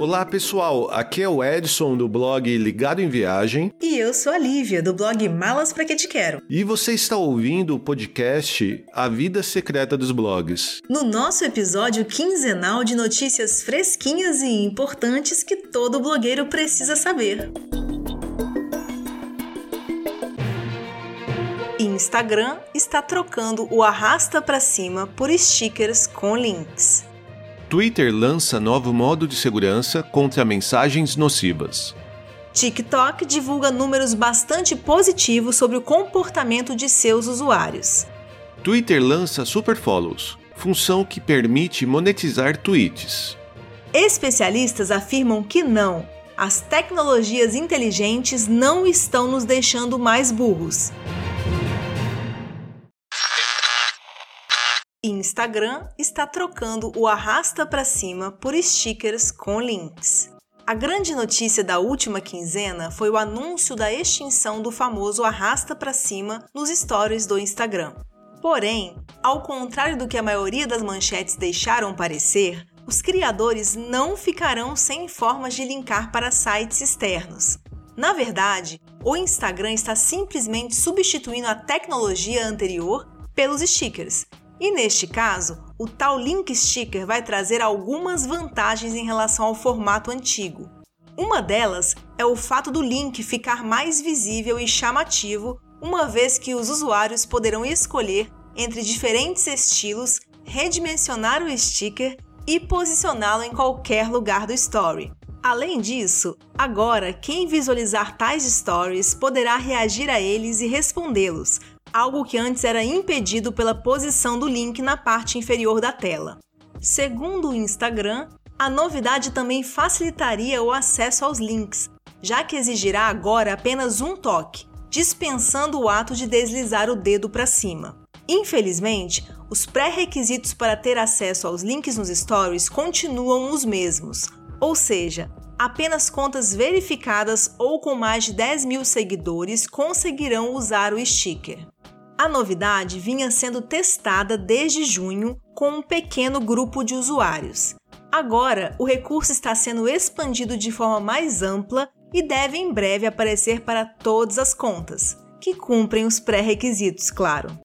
Olá pessoal, aqui é o Edson do blog Ligado em Viagem. E eu sou a Lívia do blog Malas Pra Que Te Quero. E você está ouvindo o podcast A Vida Secreta dos Blogs. No nosso episódio quinzenal de notícias fresquinhas e importantes que todo blogueiro precisa saber. Instagram está trocando o arrasta para cima por stickers com links. Twitter lança novo modo de segurança contra mensagens nocivas. TikTok divulga números bastante positivos sobre o comportamento de seus usuários. Twitter lança Super Follows, função que permite monetizar tweets. Especialistas afirmam que não, as tecnologias inteligentes não estão nos deixando mais burros. Instagram está trocando o arrasta para cima por stickers com links. A grande notícia da última quinzena foi o anúncio da extinção do famoso arrasta para cima nos stories do Instagram. Porém, ao contrário do que a maioria das manchetes deixaram parecer, os criadores não ficarão sem formas de linkar para sites externos. Na verdade, o Instagram está simplesmente substituindo a tecnologia anterior pelos stickers e neste caso, o tal link sticker vai trazer algumas vantagens em relação ao formato antigo. Uma delas é o fato do link ficar mais visível e chamativo, uma vez que os usuários poderão escolher entre diferentes estilos, redimensionar o sticker e posicioná-lo em qualquer lugar do story. Além disso, agora quem visualizar tais stories poderá reagir a eles e respondê-los, algo que antes era impedido pela posição do link na parte inferior da tela. Segundo o Instagram, a novidade também facilitaria o acesso aos links, já que exigirá agora apenas um toque, dispensando o ato de deslizar o dedo para cima. Infelizmente, os pré-requisitos para ter acesso aos links nos stories continuam os mesmos, ou seja, apenas contas verificadas ou com mais de 10 mil seguidores conseguirão usar o sticker. A novidade vinha sendo testada desde junho com um pequeno grupo de usuários. Agora, o recurso está sendo expandido de forma mais ampla e deve em breve aparecer para todas as contas, que cumprem os pré-requisitos, claro.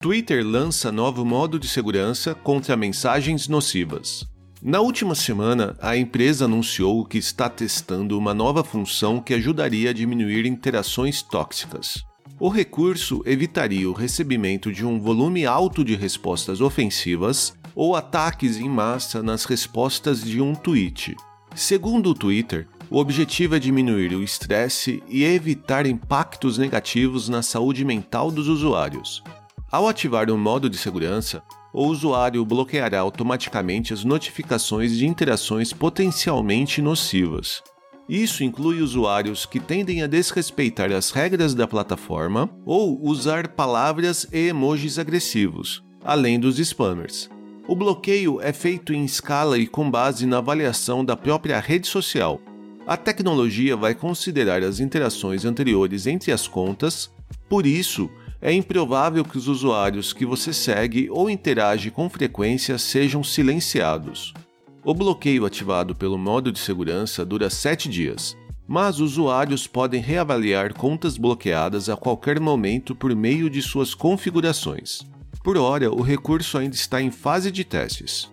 Twitter lança novo modo de segurança contra mensagens nocivas. Na última semana, a empresa anunciou que está testando uma nova função que ajudaria a diminuir interações tóxicas. O recurso evitaria o recebimento de um volume alto de respostas ofensivas ou ataques em massa nas respostas de um tweet. Segundo o Twitter, o objetivo é diminuir o estresse e evitar impactos negativos na saúde mental dos usuários. Ao ativar o modo de segurança, o usuário bloqueará automaticamente as notificações de interações potencialmente nocivas. Isso inclui usuários que tendem a desrespeitar as regras da plataforma ou usar palavras e emojis agressivos, além dos spammers. O bloqueio é feito em escala e com base na avaliação da própria rede social. A tecnologia vai considerar as interações anteriores entre as contas, por isso, é improvável que os usuários que você segue ou interage com frequência sejam silenciados. O bloqueio ativado pelo modo de segurança dura 7 dias, mas usuários podem reavaliar contas bloqueadas a qualquer momento por meio de suas configurações. Por hora, o recurso ainda está em fase de testes.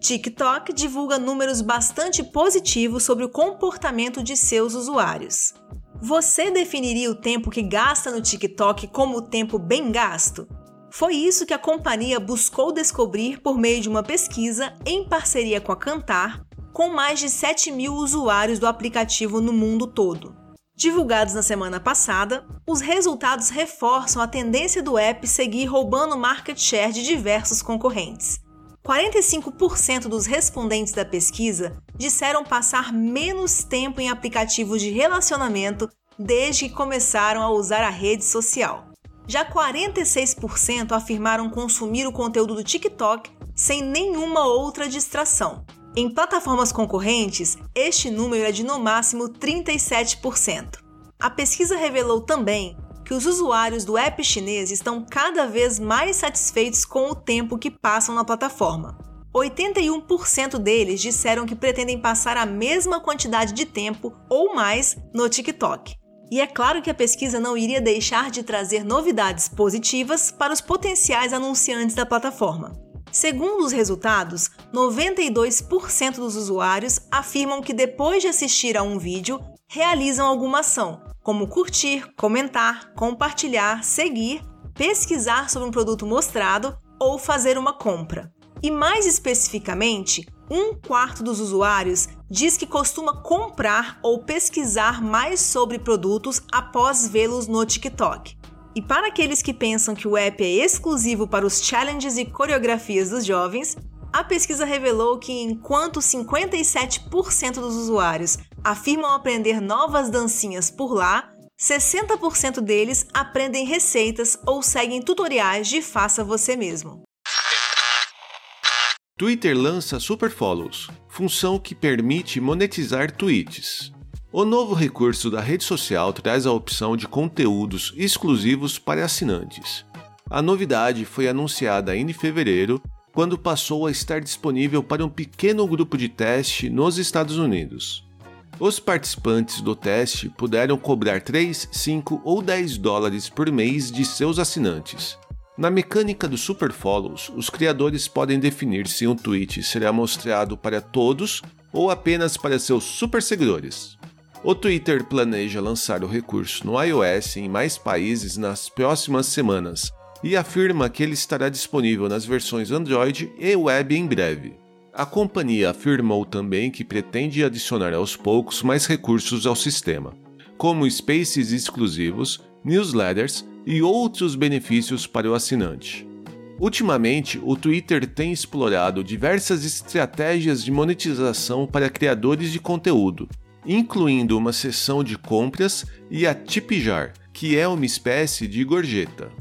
TikTok divulga números bastante positivos sobre o comportamento de seus usuários. Você definiria o tempo que gasta no TikTok como tempo bem gasto? Foi isso que a companhia buscou descobrir por meio de uma pesquisa em parceria com a Cantar, com mais de 7 mil usuários do aplicativo no mundo todo. Divulgados na semana passada, os resultados reforçam a tendência do app seguir roubando market share de diversos concorrentes. 45% dos respondentes da pesquisa disseram passar menos tempo em aplicativos de relacionamento desde que começaram a usar a rede social. Já 46% afirmaram consumir o conteúdo do TikTok sem nenhuma outra distração. Em plataformas concorrentes, este número é de no máximo 37%. A pesquisa revelou também que os usuários do app chinês estão cada vez mais satisfeitos com o tempo que passam na plataforma. 81% deles disseram que pretendem passar a mesma quantidade de tempo ou mais no TikTok. E é claro que a pesquisa não iria deixar de trazer novidades positivas para os potenciais anunciantes da plataforma. Segundo os resultados, 92% dos usuários afirmam que depois de assistir a um vídeo, realizam alguma ação, como curtir, comentar, compartilhar, seguir, pesquisar sobre um produto mostrado ou fazer uma compra. E mais especificamente, um quarto dos usuários diz que costuma comprar ou pesquisar mais sobre produtos após vê-los no TikTok. E para aqueles que pensam que o app é exclusivo para os challenges e coreografias dos jovens, a pesquisa revelou que enquanto 57% dos usuários afirmam aprender novas dancinhas por lá, 60% deles aprendem receitas ou seguem tutoriais de faça você mesmo. Twitter lança Super Follows, função que permite monetizar tweets. O novo recurso da rede social traz a opção de conteúdos exclusivos para assinantes. A novidade foi anunciada em fevereiro, quando passou a estar disponível para um pequeno grupo de teste nos Estados Unidos. Os participantes do teste puderam cobrar 3, 5 ou 10 dólares por mês de seus assinantes. Na mecânica do Super Follows, os criadores podem definir se um tweet será mostrado para todos ou apenas para seus super seguidores. O Twitter planeja lançar o recurso no iOS em mais países nas próximas semanas e afirma que ele estará disponível nas versões Android e web em breve. A companhia afirmou também que pretende adicionar aos poucos mais recursos ao sistema, como spaces exclusivos, newsletters e outros benefícios para o assinante. Ultimamente, o Twitter tem explorado diversas estratégias de monetização para criadores de conteúdo, incluindo uma seção de compras e a Tipjar, que é uma espécie de gorjeta.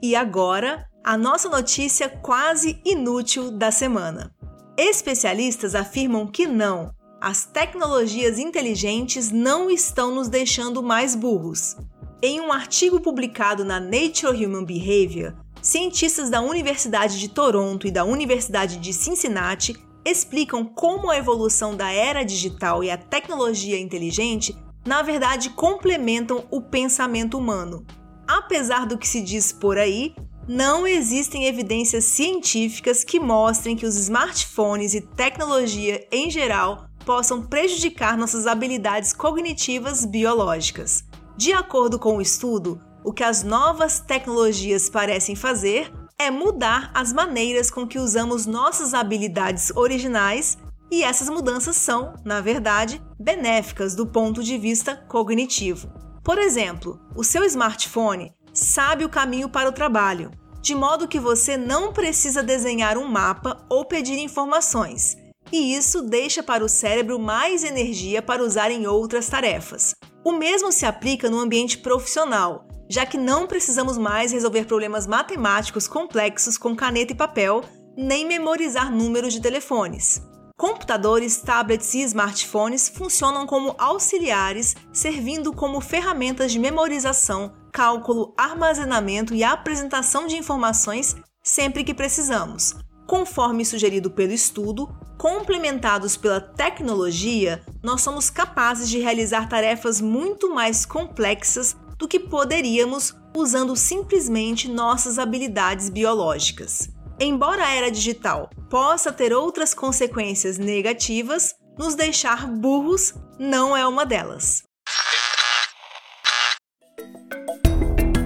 E agora, a nossa notícia quase inútil da semana. Especialistas afirmam que não, as tecnologias inteligentes não estão nos deixando mais burros. Em um artigo publicado na Nature Human Behavior, cientistas da Universidade de Toronto e da Universidade de Cincinnati explicam como a evolução da era digital e a tecnologia inteligente, na verdade, complementam o pensamento humano. Apesar do que se diz por aí, não existem evidências científicas que mostrem que os smartphones e tecnologia em geral possam prejudicar nossas habilidades cognitivas biológicas. De acordo com o estudo, o que as novas tecnologias parecem fazer é mudar as maneiras com que usamos nossas habilidades originais e essas mudanças são, na verdade, benéficas do ponto de vista cognitivo. Por exemplo, o seu smartphone sabe o caminho para o trabalho, de modo que você não precisa desenhar um mapa ou pedir informações, e isso deixa para o cérebro mais energia para usar em outras tarefas. O mesmo se aplica no ambiente profissional, já que não precisamos mais resolver problemas matemáticos complexos com caneta e papel, nem memorizar números de telefones. Computadores, tablets e smartphones funcionam como auxiliares, servindo como ferramentas de memorização, cálculo, armazenamento e apresentação de informações sempre que precisamos. Conforme sugerido pelo estudo, complementados pela tecnologia, nós somos capazes de realizar tarefas muito mais complexas do que poderíamos usando simplesmente nossas habilidades biológicas. Embora a era digital possa ter outras consequências negativas, nos deixar burros não é uma delas.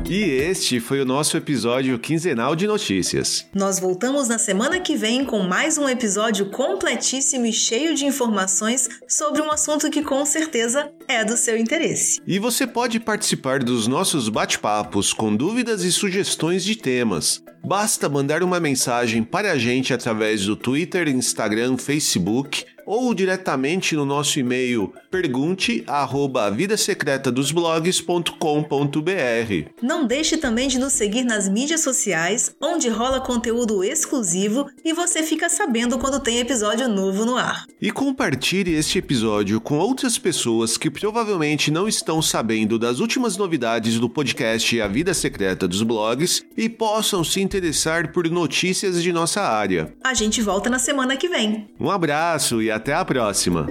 E este foi o nosso episódio quinzenal de notícias. Nós voltamos na semana que vem com mais um episódio completíssimo e cheio de informações sobre um assunto que com certeza é do seu interesse. E você pode participar dos nossos bate-papos com dúvidas e sugestões de temas. Basta mandar uma mensagem para a gente através do Twitter, Instagram, Facebook ou diretamente no nosso e-mail pergunte@vidasecretadosblogs.com.br. Não deixe também de nos seguir nas mídias sociais, onde rola conteúdo exclusivo e você fica sabendo quando tem episódio novo no ar. E compartilhe este episódio com outras pessoas que provavelmente não estão sabendo das últimas novidades do podcast A Vida Secreta dos Blogs e possam se interessar por notícias de nossa área. A gente volta na semana que vem. Um abraço e até a próxima!